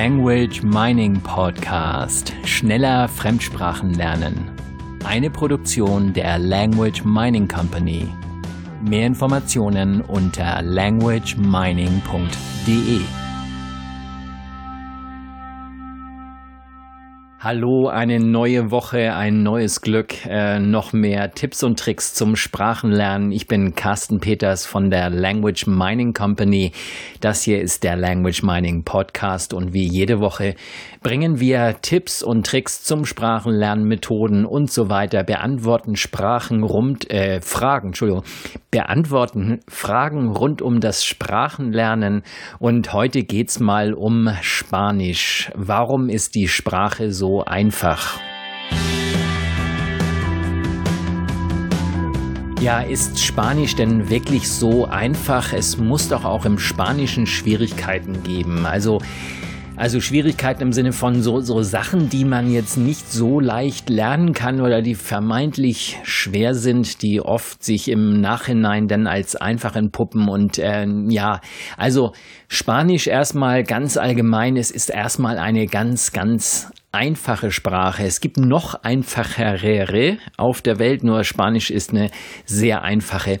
Language Mining Podcast. Schneller Fremdsprachen lernen. Eine Produktion der Language Mining Company. Mehr Informationen unter languagemining.de. Hallo, eine neue Woche, ein neues Glück, äh, noch mehr Tipps und Tricks zum Sprachenlernen. Ich bin Carsten Peters von der Language Mining Company. Das hier ist der Language Mining Podcast und wie jede Woche bringen wir Tipps und Tricks zum Sprachenlernen, Methoden und so weiter, beantworten Sprachen rund, äh, Fragen, Entschuldigung, beantworten Fragen rund um das Sprachenlernen und heute geht's mal um Spanisch. Warum ist die Sprache so einfach. Ja, ist Spanisch denn wirklich so einfach? Es muss doch auch im Spanischen Schwierigkeiten geben. Also also Schwierigkeiten im Sinne von so, so Sachen, die man jetzt nicht so leicht lernen kann oder die vermeintlich schwer sind, die oft sich im Nachhinein dann als einfach entpuppen. Und äh, ja, also Spanisch erstmal ganz allgemein, es ist erstmal eine ganz, ganz einfache Sprache. Es gibt noch einfachere auf der Welt, nur Spanisch ist eine sehr einfache.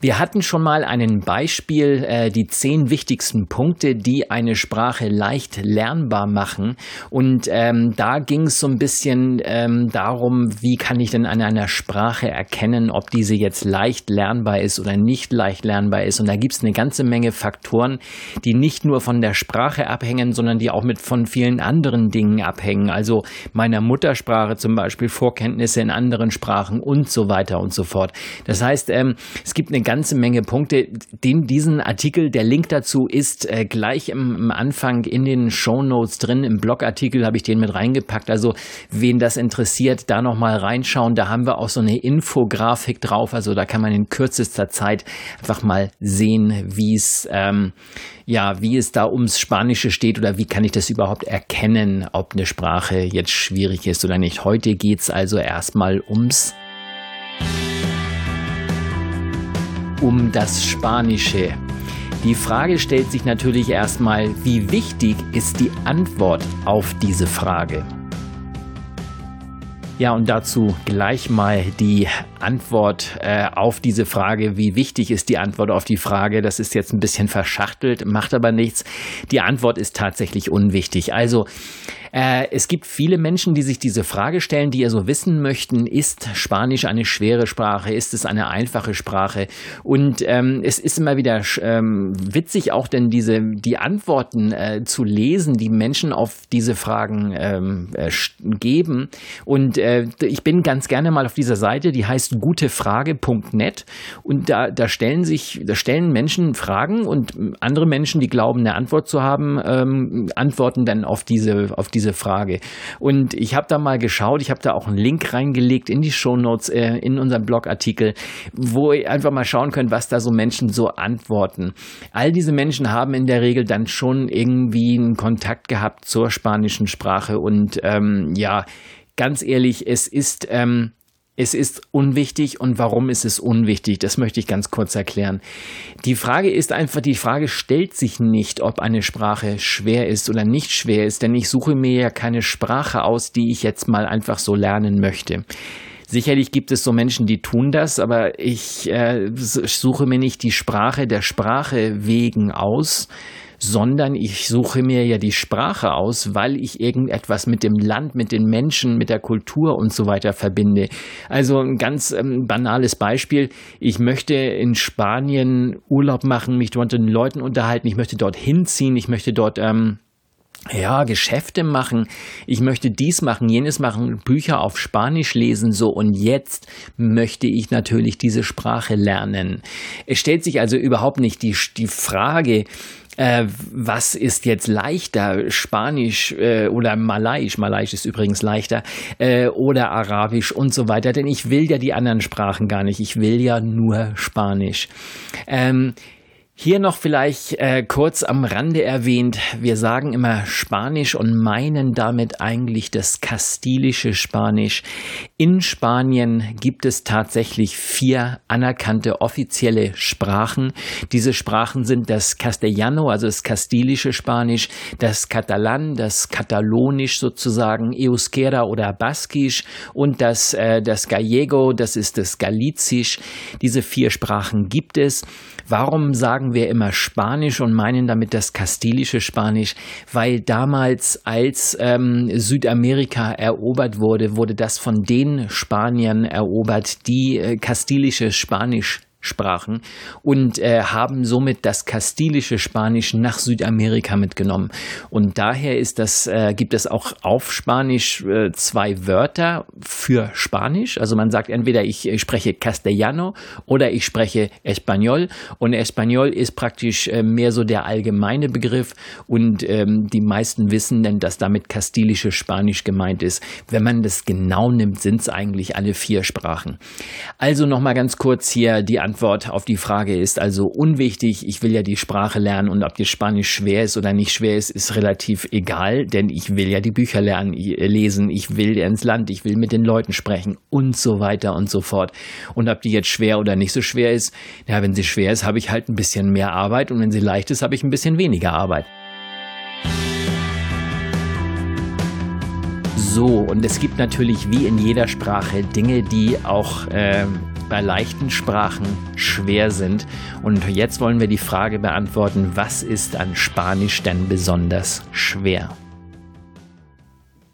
Wir hatten schon mal ein Beispiel, äh, die zehn wichtigsten Punkte, die eine Sprache leicht lernbar machen. Und ähm, da ging es so ein bisschen ähm, darum, wie kann ich denn an einer Sprache erkennen, ob diese jetzt leicht lernbar ist oder nicht leicht lernbar ist. Und da gibt es eine ganze Menge Faktoren, die nicht nur von der Sprache abhängen, sondern die auch mit von vielen anderen Dingen abhängen also meiner Muttersprache zum Beispiel, Vorkenntnisse in anderen Sprachen und so weiter und so fort. Das heißt, ähm, es gibt eine ganze Menge Punkte. Den, diesen Artikel, der Link dazu ist äh, gleich im, im, Anfang in den Show Notes drin. Im Blogartikel habe ich den mit reingepackt. Also wen das interessiert, da nochmal reinschauen. Da haben wir auch so eine Infografik drauf. Also da kann man in kürzester Zeit einfach mal sehen, wie es ähm, ja, wie es da ums Spanische steht oder wie kann ich das überhaupt erkennen, ob eine Sprache jetzt schwierig ist oder nicht. Heute geht es also erstmal ums um das Spanische. Die Frage stellt sich natürlich erstmal, wie wichtig ist die Antwort auf diese Frage? Ja, und dazu gleich mal die Antwort äh, auf diese Frage. Wie wichtig ist die Antwort auf die Frage? Das ist jetzt ein bisschen verschachtelt, macht aber nichts. Die Antwort ist tatsächlich unwichtig. Also äh, es gibt viele Menschen, die sich diese Frage stellen, die also wissen möchten, ist Spanisch eine schwere Sprache? Ist es eine einfache Sprache? Und ähm, es ist immer wieder ähm, witzig, auch denn diese, die Antworten äh, zu lesen, die Menschen auf diese Fragen ähm, äh, geben. Und äh, ich bin ganz gerne mal auf dieser Seite, die heißt gutefrage.net. Und da, da stellen sich, da stellen Menschen Fragen und andere Menschen, die glauben, eine Antwort zu haben, ähm, antworten dann auf diese, auf diese Frage. Und ich habe da mal geschaut, ich habe da auch einen Link reingelegt in die Shownotes, äh, in unserem Blogartikel, wo ihr einfach mal schauen könnt, was da so Menschen so antworten. All diese Menschen haben in der Regel dann schon irgendwie einen Kontakt gehabt zur spanischen Sprache und ähm, ja, ganz ehrlich, es ist ähm, es ist unwichtig und warum ist es unwichtig? Das möchte ich ganz kurz erklären. Die Frage ist einfach, die Frage stellt sich nicht, ob eine Sprache schwer ist oder nicht schwer ist, denn ich suche mir ja keine Sprache aus, die ich jetzt mal einfach so lernen möchte. Sicherlich gibt es so Menschen, die tun das, aber ich äh, suche mir nicht die Sprache der Sprache wegen aus, sondern ich suche mir ja die Sprache aus, weil ich irgendetwas mit dem Land, mit den Menschen, mit der Kultur und so weiter verbinde. Also ein ganz ähm, banales Beispiel. Ich möchte in Spanien Urlaub machen, mich dort mit den Leuten unterhalten, ich möchte dort hinziehen, ich möchte dort ähm, ja, Geschäfte machen, ich möchte dies machen, jenes machen, Bücher auf Spanisch lesen, so und jetzt möchte ich natürlich diese Sprache lernen. Es stellt sich also überhaupt nicht die, die Frage, äh, was ist jetzt leichter, Spanisch äh, oder Malaiisch, Malaiisch ist übrigens leichter, äh, oder Arabisch und so weiter, denn ich will ja die anderen Sprachen gar nicht, ich will ja nur Spanisch. Ähm, hier noch vielleicht äh, kurz am Rande erwähnt, wir sagen immer Spanisch und meinen damit eigentlich das kastilische Spanisch. In Spanien gibt es tatsächlich vier anerkannte offizielle Sprachen. Diese Sprachen sind das Castellano, also das kastilische Spanisch, das Katalan, das Katalonisch sozusagen, Euskera oder Baskisch und das, äh, das Gallego, das ist das Galizisch. Diese vier Sprachen gibt es. Warum sagen wir immer Spanisch und meinen damit das kastilische Spanisch? Weil damals, als ähm, Südamerika erobert wurde, wurde das von den Spaniern erobert, die äh, kastilische Spanisch sprachen und äh, haben somit das kastilische Spanisch nach Südamerika mitgenommen. Und daher ist das, äh, gibt es auch auf Spanisch äh, zwei Wörter für Spanisch. Also man sagt entweder ich, spreche Castellano oder ich spreche Español. Und Español ist praktisch äh, mehr so der allgemeine Begriff und ähm, die meisten wissen denn, dass damit kastilische Spanisch gemeint ist. Wenn man das genau nimmt, sind es eigentlich alle vier Sprachen. Also nochmal ganz kurz hier die Antwort Antwort auf die Frage ist also unwichtig. Ich will ja die Sprache lernen und ob die Spanisch schwer ist oder nicht schwer ist, ist relativ egal, denn ich will ja die Bücher lernen, lesen, ich will ins Land, ich will mit den Leuten sprechen und so weiter und so fort. Und ob die jetzt schwer oder nicht so schwer ist, ja, wenn sie schwer ist, habe ich halt ein bisschen mehr Arbeit und wenn sie leicht ist, habe ich ein bisschen weniger Arbeit. So, und es gibt natürlich wie in jeder Sprache Dinge, die auch äh, bei leichten Sprachen schwer sind. Und jetzt wollen wir die Frage beantworten, was ist an Spanisch denn besonders schwer?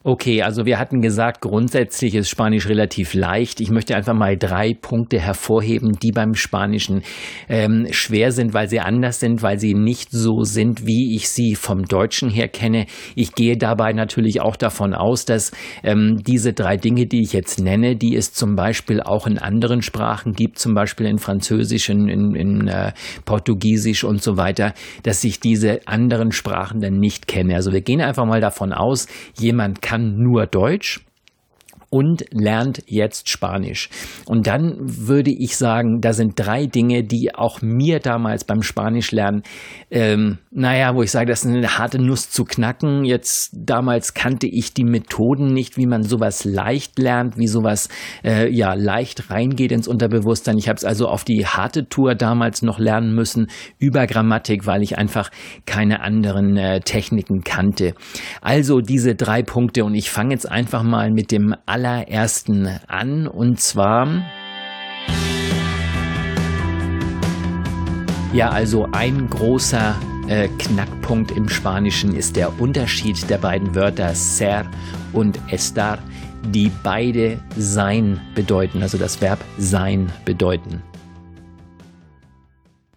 Okay, also wir hatten gesagt, grundsätzlich ist Spanisch relativ leicht. Ich möchte einfach mal drei Punkte hervorheben, die beim Spanischen ähm, schwer sind, weil sie anders sind, weil sie nicht so sind, wie ich sie vom Deutschen her kenne. Ich gehe dabei natürlich auch davon aus, dass ähm, diese drei Dinge, die ich jetzt nenne, die es zum Beispiel auch in anderen Sprachen gibt, zum Beispiel in Französisch, in, in, in äh, Portugiesisch und so weiter, dass ich diese anderen Sprachen dann nicht kenne. Also wir gehen einfach mal davon aus, jemand kann kann nur Deutsch und lernt jetzt Spanisch. Und dann würde ich sagen, da sind drei Dinge, die auch mir damals beim Spanischlernen, ähm, naja, wo ich sage, das ist eine harte Nuss zu knacken. Jetzt damals kannte ich die Methoden nicht, wie man sowas leicht lernt, wie sowas äh, ja leicht reingeht ins Unterbewusstsein. Ich habe es also auf die harte Tour damals noch lernen müssen über Grammatik, weil ich einfach keine anderen äh, Techniken kannte. Also diese drei Punkte und ich fange jetzt einfach mal mit dem aller allerersten an und zwar ja, also ein großer äh, Knackpunkt im Spanischen ist der Unterschied der beiden Wörter ser und estar, die beide sein bedeuten, also das Verb sein bedeuten.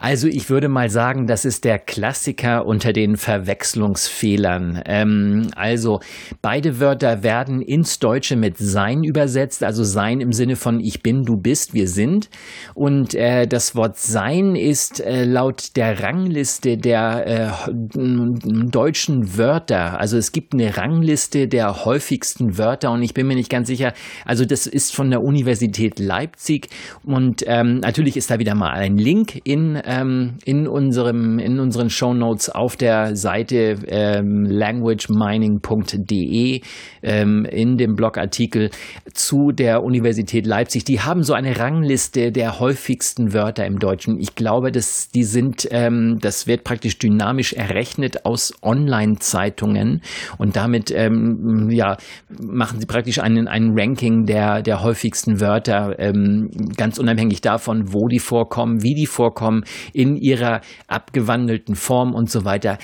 Also ich würde mal sagen, das ist der Klassiker unter den Verwechslungsfehlern. Ähm, also beide Wörter werden ins Deutsche mit sein übersetzt, also sein im Sinne von ich bin, du bist, wir sind. Und äh, das Wort sein ist äh, laut der Rangliste der äh, deutschen Wörter, also es gibt eine Rangliste der häufigsten Wörter und ich bin mir nicht ganz sicher, also das ist von der Universität Leipzig und ähm, natürlich ist da wieder mal ein Link in ähm, in, unserem, in unseren Show Notes auf der Seite ähm, languagemining.de ähm, in dem Blogartikel zu der Universität Leipzig. Die haben so eine Rangliste der häufigsten Wörter im Deutschen. Ich glaube, dass die sind, ähm, das wird praktisch dynamisch errechnet aus Online-Zeitungen und damit ähm, ja, machen sie praktisch einen, einen Ranking der, der häufigsten Wörter, ähm, ganz unabhängig davon, wo die vorkommen, wie die vorkommen, in ihrer abgewandelten Form und so weiter.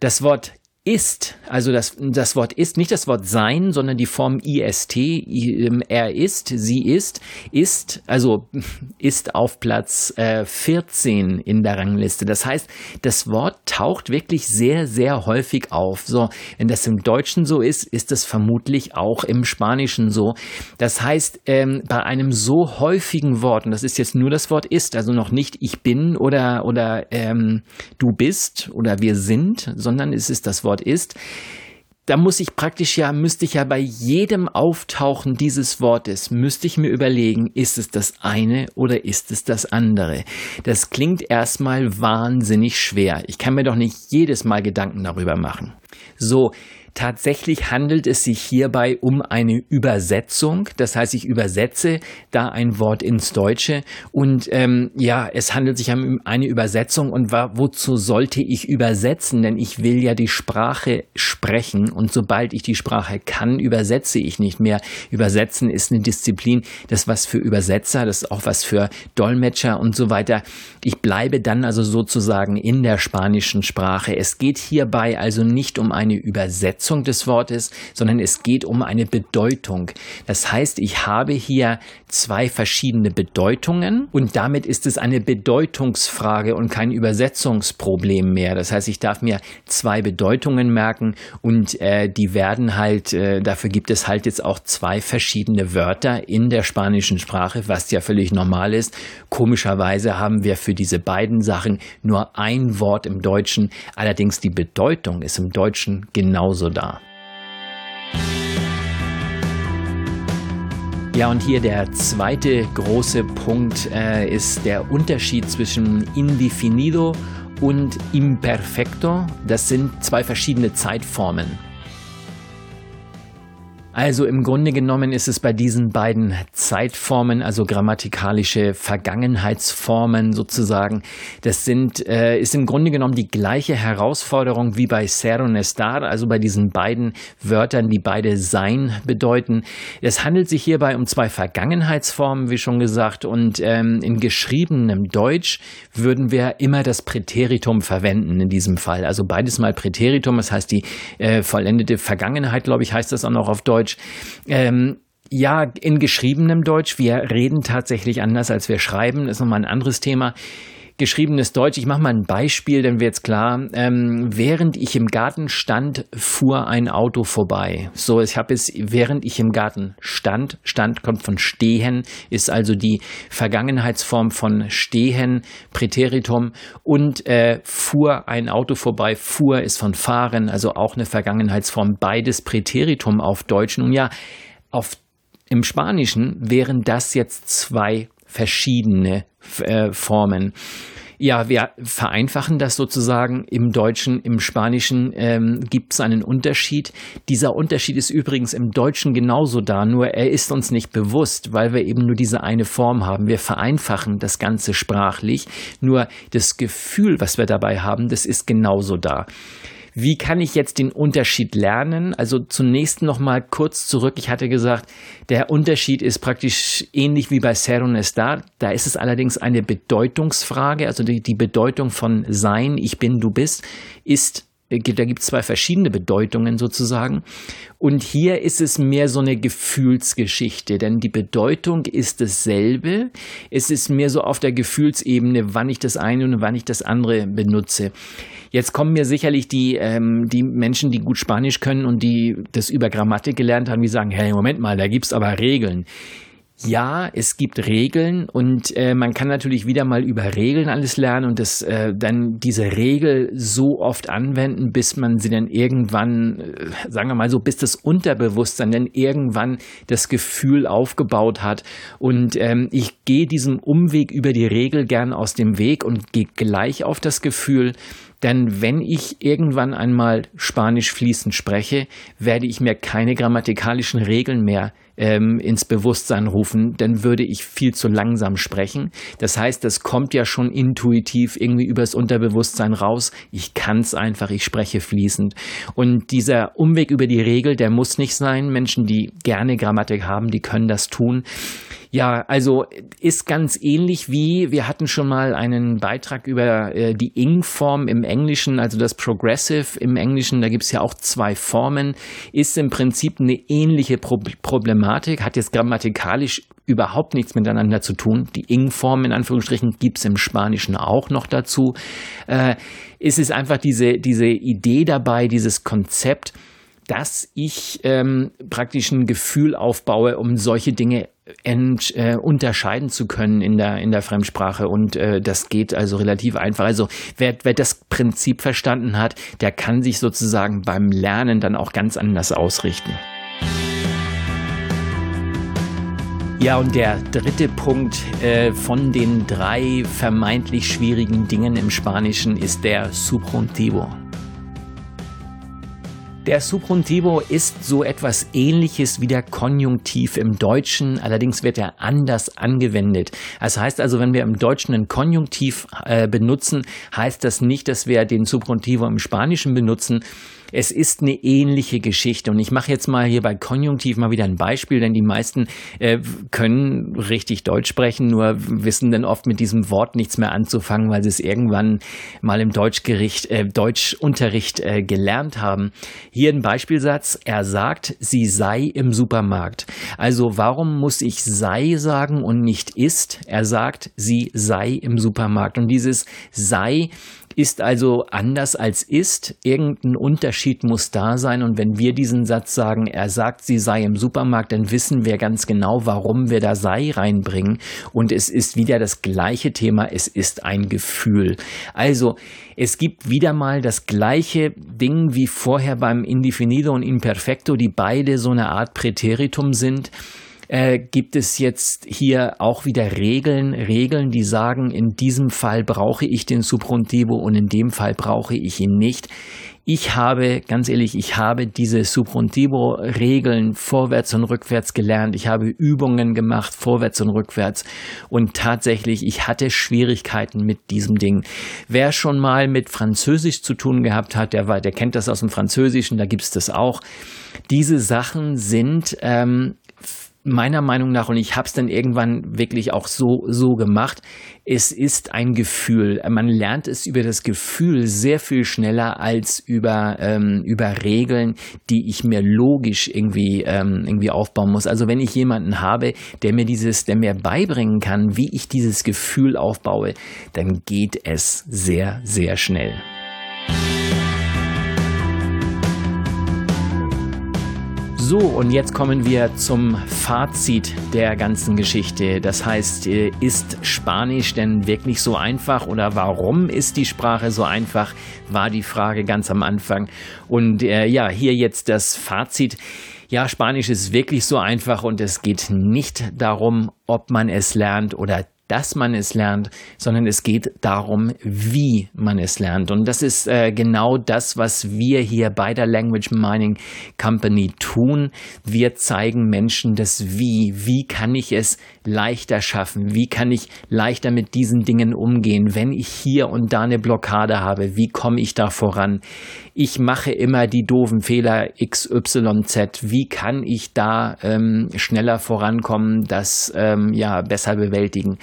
Das Wort ist, also das, das Wort ist, nicht das Wort sein, sondern die Form ist, ähm, er ist, sie ist, ist, also ist auf Platz äh, 14 in der Rangliste. Das heißt, das Wort taucht wirklich sehr, sehr häufig auf. So, wenn das im Deutschen so ist, ist es vermutlich auch im Spanischen so. Das heißt, ähm, bei einem so häufigen Wort, und das ist jetzt nur das Wort ist, also noch nicht ich bin oder, oder ähm, du bist oder wir sind, sondern es ist das Wort Wort ist, da muss ich praktisch ja, müsste ich ja bei jedem Auftauchen dieses Wortes, müsste ich mir überlegen, ist es das eine oder ist es das andere? Das klingt erstmal wahnsinnig schwer. Ich kann mir doch nicht jedes Mal Gedanken darüber machen. So, Tatsächlich handelt es sich hierbei um eine Übersetzung. Das heißt, ich übersetze da ein Wort ins Deutsche und ähm, ja, es handelt sich um eine Übersetzung und wozu sollte ich übersetzen? Denn ich will ja die Sprache sprechen und sobald ich die Sprache kann, übersetze ich nicht mehr. Übersetzen ist eine Disziplin, das ist was für Übersetzer, das ist auch was für Dolmetscher und so weiter. Ich bleibe dann also sozusagen in der spanischen Sprache. Es geht hierbei also nicht um eine Übersetzung Übersetzung des Wortes, sondern es geht um eine Bedeutung. Das heißt, ich habe hier zwei verschiedene Bedeutungen und damit ist es eine Bedeutungsfrage und kein Übersetzungsproblem mehr. Das heißt, ich darf mir zwei Bedeutungen merken und äh, die werden halt, äh, dafür gibt es halt jetzt auch zwei verschiedene Wörter in der spanischen Sprache, was ja völlig normal ist. Komischerweise haben wir für diese beiden Sachen nur ein Wort im Deutschen, allerdings die Bedeutung ist im Deutschen genauso da. Ja, und hier der zweite große Punkt äh, ist der Unterschied zwischen indefinido und imperfecto. Das sind zwei verschiedene Zeitformen. Also im Grunde genommen ist es bei diesen beiden Zeitformen, also grammatikalische Vergangenheitsformen sozusagen, das sind, äh, ist im Grunde genommen die gleiche Herausforderung wie bei ser und estar, also bei diesen beiden Wörtern, die beide sein bedeuten. Es handelt sich hierbei um zwei Vergangenheitsformen, wie schon gesagt, und ähm, in geschriebenem Deutsch würden wir immer das Präteritum verwenden in diesem Fall. Also beides mal Präteritum, das heißt die äh, vollendete Vergangenheit, glaube ich, heißt das auch noch auf Deutsch. Deutsch. Ähm, ja, in geschriebenem Deutsch. Wir reden tatsächlich anders, als wir schreiben. Das ist nochmal ein anderes Thema geschriebenes Deutsch. Ich mache mal ein Beispiel, dann wird's klar. Ähm, während ich im Garten stand, fuhr ein Auto vorbei. So, ich habe es, während ich im Garten stand, stand kommt von stehen, ist also die Vergangenheitsform von stehen, Präteritum und äh, fuhr ein Auto vorbei. Fuhr ist von fahren, also auch eine Vergangenheitsform. Beides Präteritum auf Deutsch. Nun ja, auf im Spanischen wären das jetzt zwei verschiedene äh, Formen. Ja, wir vereinfachen das sozusagen. Im Deutschen, im Spanischen ähm, gibt es einen Unterschied. Dieser Unterschied ist übrigens im Deutschen genauso da, nur er ist uns nicht bewusst, weil wir eben nur diese eine Form haben. Wir vereinfachen das Ganze sprachlich, nur das Gefühl, was wir dabei haben, das ist genauso da. Wie kann ich jetzt den Unterschied lernen? Also zunächst noch mal kurz zurück. Ich hatte gesagt, der Unterschied ist praktisch ähnlich wie bei Ser und Estar. Da ist es allerdings eine Bedeutungsfrage. Also die, die Bedeutung von sein, ich bin, du bist, ist da gibt es zwei verschiedene Bedeutungen sozusagen. Und hier ist es mehr so eine Gefühlsgeschichte, denn die Bedeutung ist dasselbe. Es ist mehr so auf der Gefühlsebene, wann ich das eine und wann ich das andere benutze. Jetzt kommen mir sicherlich die, ähm, die Menschen, die gut Spanisch können und die das über Grammatik gelernt haben, die sagen, hey, Moment mal, da gibt's aber Regeln. Ja, es gibt Regeln und äh, man kann natürlich wieder mal über Regeln alles lernen und das äh, dann diese Regel so oft anwenden, bis man sie dann irgendwann, äh, sagen wir mal so, bis das Unterbewusstsein dann irgendwann das Gefühl aufgebaut hat. Und ähm, ich gehe diesem Umweg über die Regel gern aus dem Weg und gehe gleich auf das Gefühl, denn wenn ich irgendwann einmal Spanisch fließend spreche, werde ich mir keine grammatikalischen Regeln mehr ähm, ins Bewusstsein rufen, dann würde ich viel zu langsam sprechen. Das heißt, das kommt ja schon intuitiv irgendwie übers Unterbewusstsein raus. Ich kann es einfach, ich spreche fließend. Und dieser Umweg über die Regel, der muss nicht sein. Menschen, die gerne Grammatik haben, die können das tun. Ja, also ist ganz ähnlich wie, wir hatten schon mal einen Beitrag über äh, die Ing-Form im Englischen, also das Progressive im Englischen, da gibt es ja auch zwei Formen, ist im Prinzip eine ähnliche Pro Problematik, hat jetzt grammatikalisch überhaupt nichts miteinander zu tun. Die Ing-Form in Anführungsstrichen gibt es im Spanischen auch noch dazu. Äh, es ist einfach diese, diese Idee dabei, dieses Konzept, dass ich ähm, praktisch ein Gefühl aufbaue, um solche Dinge ent, äh, unterscheiden zu können in der, in der Fremdsprache. Und äh, das geht also relativ einfach. Also wer, wer das Prinzip verstanden hat, der kann sich sozusagen beim Lernen dann auch ganz anders ausrichten. Ja, und der dritte Punkt äh, von den drei vermeintlich schwierigen Dingen im Spanischen ist der Subjuntivo. Der Subjuntivo ist so etwas ähnliches wie der Konjunktiv im Deutschen, allerdings wird er anders angewendet. Das heißt also, wenn wir im Deutschen einen Konjunktiv äh, benutzen, heißt das nicht, dass wir den Subjuntivo im Spanischen benutzen, es ist eine ähnliche Geschichte. Und ich mache jetzt mal hier bei Konjunktiv mal wieder ein Beispiel, denn die meisten äh, können richtig Deutsch sprechen, nur wissen dann oft mit diesem Wort nichts mehr anzufangen, weil sie es irgendwann mal im Deutschgericht, äh, Deutschunterricht äh, gelernt haben. Hier ein Beispielsatz. Er sagt, sie sei im Supermarkt. Also warum muss ich sei sagen und nicht ist? Er sagt, sie sei im Supermarkt. Und dieses sei ist also anders als ist. Irgendein Unterschied muss da sein. Und wenn wir diesen Satz sagen, er sagt, sie sei im Supermarkt, dann wissen wir ganz genau, warum wir da sei reinbringen. Und es ist wieder das gleiche Thema. Es ist ein Gefühl. Also, es gibt wieder mal das gleiche Ding wie vorher beim Indefinido und Imperfecto, die beide so eine Art Präteritum sind äh, gibt es jetzt hier auch wieder Regeln, Regeln, die sagen, in diesem Fall brauche ich den Subjuntivo und in dem Fall brauche ich ihn nicht. Ich habe, ganz ehrlich, ich habe diese Subjuntivo-Regeln vorwärts und rückwärts gelernt. Ich habe Übungen gemacht, vorwärts und rückwärts. Und tatsächlich, ich hatte Schwierigkeiten mit diesem Ding. Wer schon mal mit Französisch zu tun gehabt hat, der, der kennt das aus dem Französischen, da gibt's das auch. Diese Sachen sind ähm, meiner Meinung nach, und ich habe es dann irgendwann wirklich auch so, so gemacht, es ist ein Gefühl. Man lernt es über das Gefühl sehr viel schneller als über, ähm, über Regeln, die ich mir logisch irgendwie, ähm, irgendwie aufbauen muss. Also wenn ich jemanden habe, der mir dieses, der mir beibringen kann, wie ich dieses Gefühl aufbaue, dann geht es sehr, sehr schnell. So, und jetzt kommen wir zum Fazit der ganzen Geschichte. Das heißt, äh, ist Spanisch denn wirklich so einfach oder warum ist die Sprache so einfach, war die Frage ganz am Anfang. Und äh, ja, hier jetzt das Fazit. Ja, Spanisch ist wirklich so einfach und es geht nicht darum, ob man es lernt oder dass man es lernt, sondern es geht darum, wie man es lernt. Und das ist äh, genau das, was wir hier bei der Language Mining Company tun. Wir zeigen Menschen das Wie. Wie kann ich es leichter schaffen? Wie kann ich leichter mit diesen Dingen umgehen? Wenn ich hier und da eine Blockade habe, wie komme ich da voran? Ich mache immer die doofen Fehler XYZ. Wie kann ich da ähm, schneller vorankommen, das ähm, ja besser bewältigen?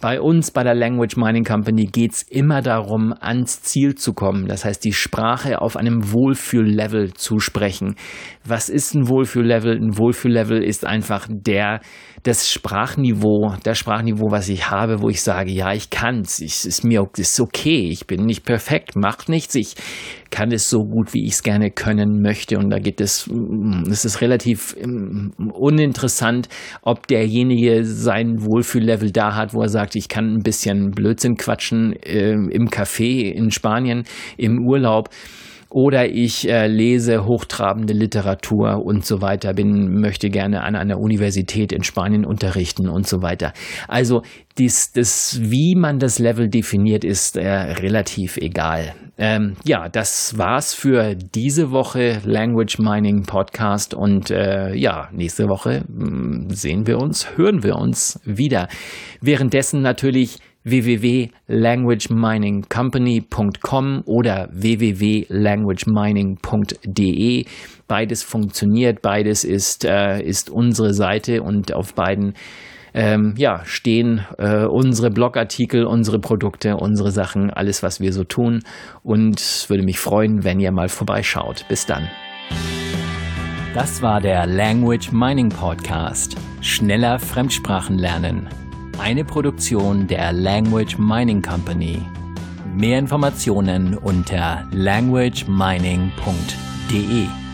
Bei uns, bei der Language Mining Company, geht es immer darum, ans Ziel zu kommen. Das heißt, die Sprache auf einem Wohlfühllevel zu sprechen. Was ist ein Wohlfühllevel? Ein Wohlfühllevel ist einfach der, das Sprachniveau, das Sprachniveau, was ich habe, wo ich sage, ja, ich kann's, es ist mir ist okay, ich bin nicht perfekt, macht nichts, ich kann es so gut, wie ich es gerne können möchte. Und da gibt es, mm, es ist relativ mm, uninteressant, ob derjenige sein Wohlfühllevel da hat, wo er sagt, ich kann ein bisschen Blödsinn quatschen äh, im Café in Spanien, im Urlaub oder ich äh, lese hochtrabende Literatur und so weiter, bin, möchte gerne an einer Universität in Spanien unterrichten und so weiter. Also dies, das, wie man das Level definiert, ist äh, relativ egal. Ähm, ja, das war's für diese Woche Language Mining Podcast und äh, ja, nächste Woche mm, sehen wir uns, hören wir uns wieder. Währenddessen natürlich www.languageminingcompany.com oder www.languagemining.de. Beides funktioniert, beides ist, äh, ist unsere Seite und auf beiden ähm, ja, stehen äh, unsere Blogartikel, unsere Produkte, unsere Sachen, alles, was wir so tun. Und würde mich freuen, wenn ihr mal vorbeischaut. Bis dann. Das war der Language Mining Podcast. Schneller Fremdsprachen lernen eine Produktion der Language Mining Company. Mehr Informationen unter languagemining.de.